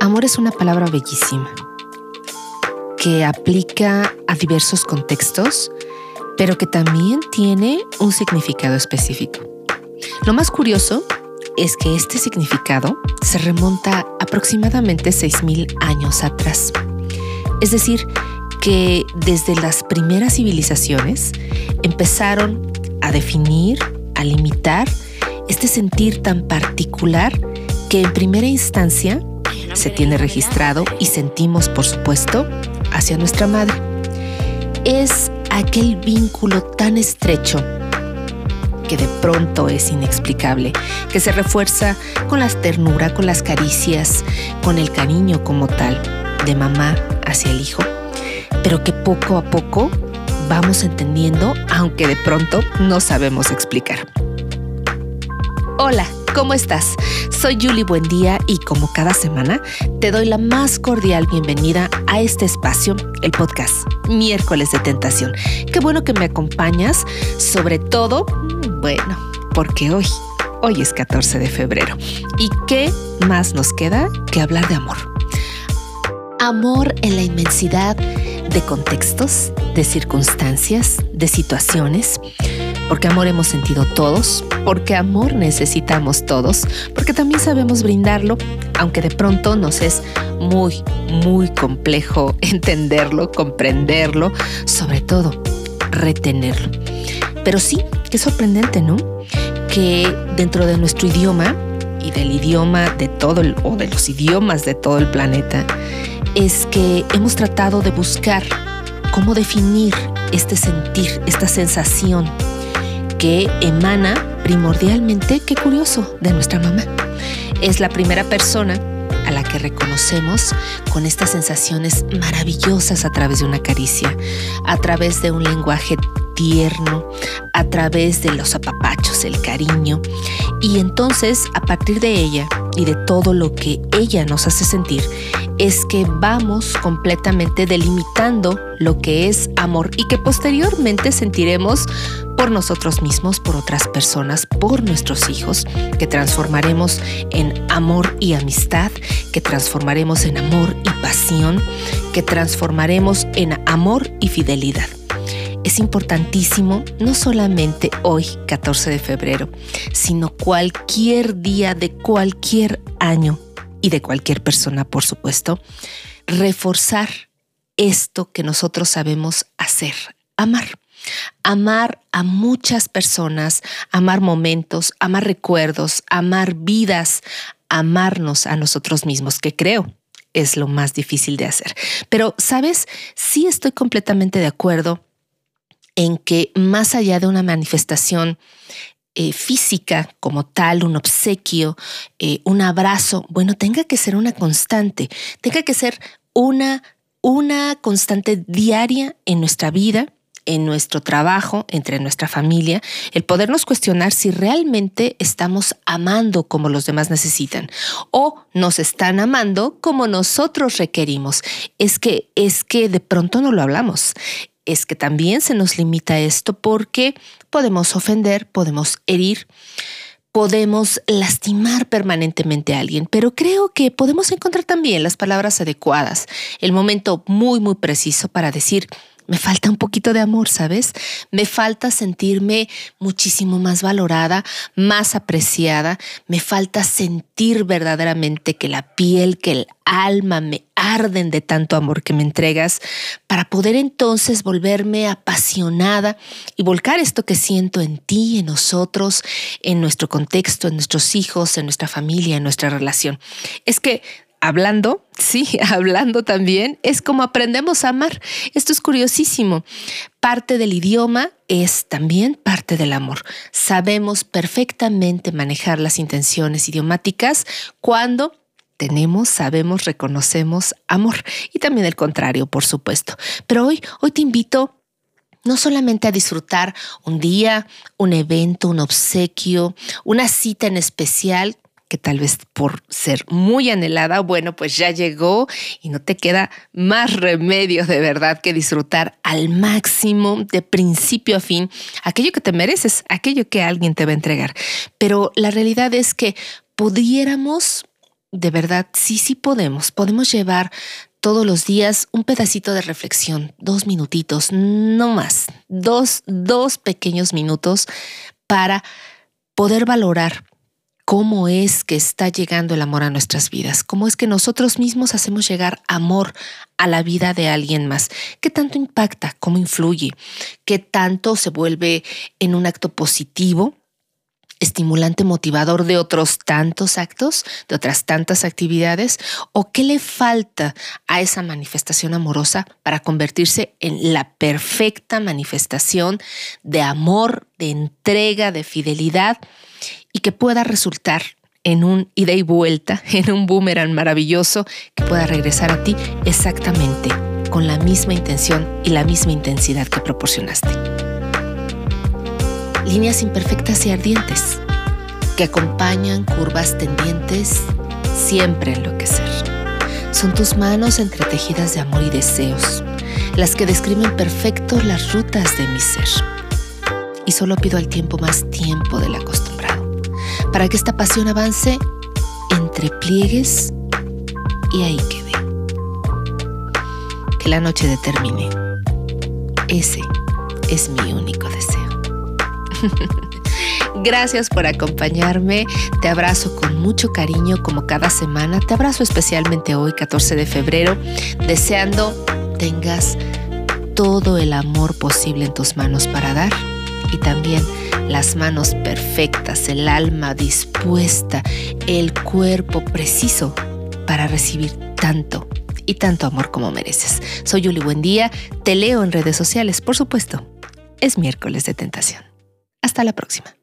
Amor es una palabra bellísima que aplica a diversos contextos, pero que también tiene un significado específico. Lo más curioso es que este significado se remonta aproximadamente 6.000 años atrás. Es decir, que desde las primeras civilizaciones empezaron a definir, a limitar este sentir tan particular que en primera instancia se tiene registrado y sentimos, por supuesto, hacia nuestra madre. Es aquel vínculo tan estrecho que de pronto es inexplicable, que se refuerza con la ternura, con las caricias, con el cariño como tal, de mamá hacia el hijo, pero que poco a poco vamos entendiendo, aunque de pronto no sabemos explicar. Hola, ¿cómo estás? Soy Julie Buendía y como cada semana te doy la más cordial bienvenida a este espacio, el podcast Miércoles de Tentación. Qué bueno que me acompañas, sobre todo, bueno, porque hoy, hoy es 14 de febrero. ¿Y qué más nos queda que hablar de amor? Amor en la inmensidad de contextos, de circunstancias, de situaciones porque amor hemos sentido todos, porque amor necesitamos todos, porque también sabemos brindarlo, aunque de pronto nos es muy, muy complejo entenderlo, comprenderlo, sobre todo retenerlo. Pero sí, qué sorprendente, ¿no? Que dentro de nuestro idioma y del idioma de todo el, o de los idiomas de todo el planeta, es que hemos tratado de buscar cómo definir este sentir, esta sensación que emana primordialmente, qué curioso, de nuestra mamá. Es la primera persona a la que reconocemos con estas sensaciones maravillosas a través de una caricia, a través de un lenguaje tierno, a través de los apapachos, el cariño. Y entonces, a partir de ella y de todo lo que ella nos hace sentir, es que vamos completamente delimitando lo que es amor y que posteriormente sentiremos por nosotros mismos, por otras personas, por nuestros hijos, que transformaremos en amor y amistad, que transformaremos en amor y pasión, que transformaremos en amor y fidelidad. Es importantísimo no solamente hoy, 14 de febrero, sino cualquier día de cualquier año y de cualquier persona, por supuesto, reforzar esto que nosotros sabemos hacer, amar. Amar a muchas personas, amar momentos, amar recuerdos, amar vidas, amarnos a nosotros mismos, que creo es lo más difícil de hacer. Pero, ¿sabes? Sí estoy completamente de acuerdo en que más allá de una manifestación eh, física como tal, un obsequio, eh, un abrazo, bueno, tenga que ser una constante, tenga que ser una, una constante diaria en nuestra vida en nuestro trabajo, entre nuestra familia, el podernos cuestionar si realmente estamos amando como los demás necesitan o nos están amando como nosotros requerimos. Es que es que de pronto no lo hablamos. Es que también se nos limita esto porque podemos ofender, podemos herir, podemos lastimar permanentemente a alguien, pero creo que podemos encontrar también las palabras adecuadas, el momento muy, muy preciso para decir, me falta un poquito de amor, ¿sabes? Me falta sentirme muchísimo más valorada, más apreciada. Me falta sentir verdaderamente que la piel, que el alma me arden de tanto amor que me entregas para poder entonces volverme apasionada y volcar esto que siento en ti, en nosotros, en nuestro contexto, en nuestros hijos, en nuestra familia, en nuestra relación. Es que hablando, sí, hablando también, es como aprendemos a amar. Esto es curiosísimo. Parte del idioma es también parte del amor. Sabemos perfectamente manejar las intenciones idiomáticas cuando tenemos, sabemos, reconocemos amor y también el contrario, por supuesto. Pero hoy, hoy te invito no solamente a disfrutar un día, un evento, un obsequio, una cita en especial que tal vez por ser muy anhelada, bueno, pues ya llegó y no te queda más remedio de verdad que disfrutar al máximo, de principio a fin, aquello que te mereces, aquello que alguien te va a entregar. Pero la realidad es que pudiéramos de verdad, sí, sí podemos. Podemos llevar todos los días un pedacito de reflexión, dos minutitos, no más, dos, dos pequeños minutos para poder valorar cómo es que está llegando el amor a nuestras vidas, cómo es que nosotros mismos hacemos llegar amor a la vida de alguien más, qué tanto impacta, cómo influye, qué tanto se vuelve en un acto positivo estimulante motivador de otros tantos actos, de otras tantas actividades, o qué le falta a esa manifestación amorosa para convertirse en la perfecta manifestación de amor, de entrega, de fidelidad y que pueda resultar en un ida y vuelta, en un boomerang maravilloso que pueda regresar a ti exactamente con la misma intención y la misma intensidad que proporcionaste líneas imperfectas y ardientes que acompañan curvas tendientes siempre enloquecer. Son tus manos entretejidas de amor y deseos, las que describen perfecto las rutas de mi ser. Y solo pido al tiempo más tiempo del acostumbrado, para que esta pasión avance entre pliegues y ahí quede. Que la noche determine. Ese es mi único deseo. Gracias por acompañarme. Te abrazo con mucho cariño como cada semana. Te abrazo especialmente hoy, 14 de febrero, deseando tengas todo el amor posible en tus manos para dar y también las manos perfectas, el alma dispuesta, el cuerpo preciso para recibir tanto y tanto amor como mereces. Soy Yuli Buen Día, te leo en redes sociales, por supuesto. Es miércoles de tentación. Hasta la próxima.